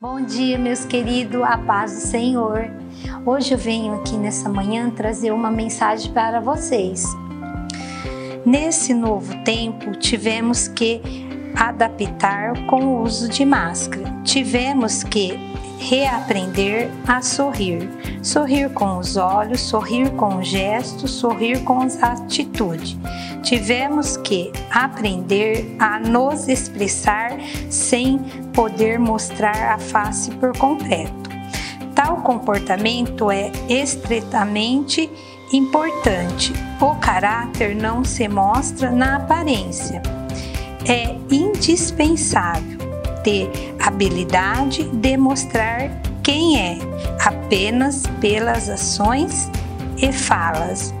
Bom dia, meus queridos, a paz do Senhor. Hoje eu venho aqui nessa manhã trazer uma mensagem para vocês. Nesse novo tempo, tivemos que adaptar com o uso de máscara. Tivemos que reaprender a sorrir. Sorrir com os olhos, sorrir com o gesto, sorrir com as atitudes. Tivemos que aprender a nos expressar sem poder mostrar a face por completo. Tal comportamento é estritamente importante. O caráter não se mostra na aparência. É indispensável ter habilidade de mostrar quem é apenas pelas ações e falas.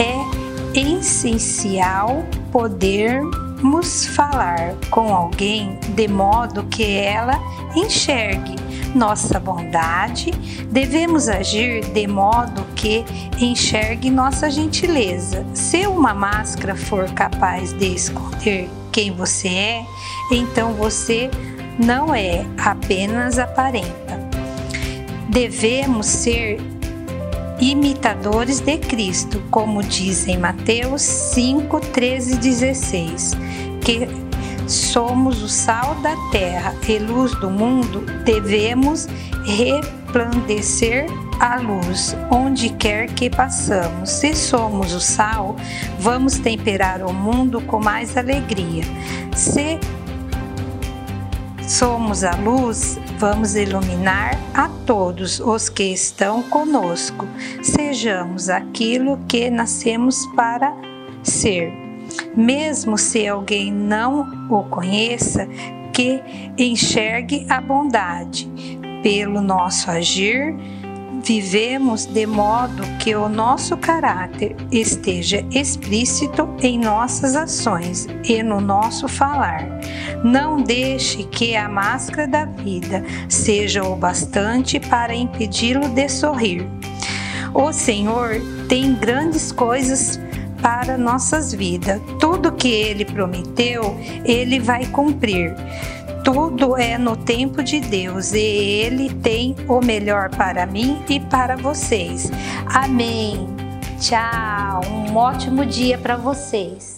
É essencial poder Vamos falar com alguém de modo que ela enxergue nossa bondade, devemos agir de modo que enxergue nossa gentileza. Se uma máscara for capaz de esconder quem você é, então você não é apenas aparenta. Devemos ser imitadores de Cristo, como diz em Mateus 5, 13 e 16, que somos o sal da terra e luz do mundo, devemos resplandecer a luz onde quer que passamos. Se somos o sal, vamos temperar o mundo com mais alegria. Se somos a luz, vamos iluminar a todos os que estão conosco. Sejamos aquilo que nascemos para ser. Mesmo se alguém não o conheça, que enxergue a bondade pelo nosso agir vivemos de modo que o nosso caráter esteja explícito em nossas ações e no nosso falar. Não deixe que a máscara da vida seja o bastante para impedi-lo de sorrir. O Senhor tem grandes coisas para nossas vidas. Tudo que ele prometeu, ele vai cumprir. Tudo é no tempo de Deus e Ele tem o melhor para mim e para vocês. Amém. Tchau. Um ótimo dia para vocês.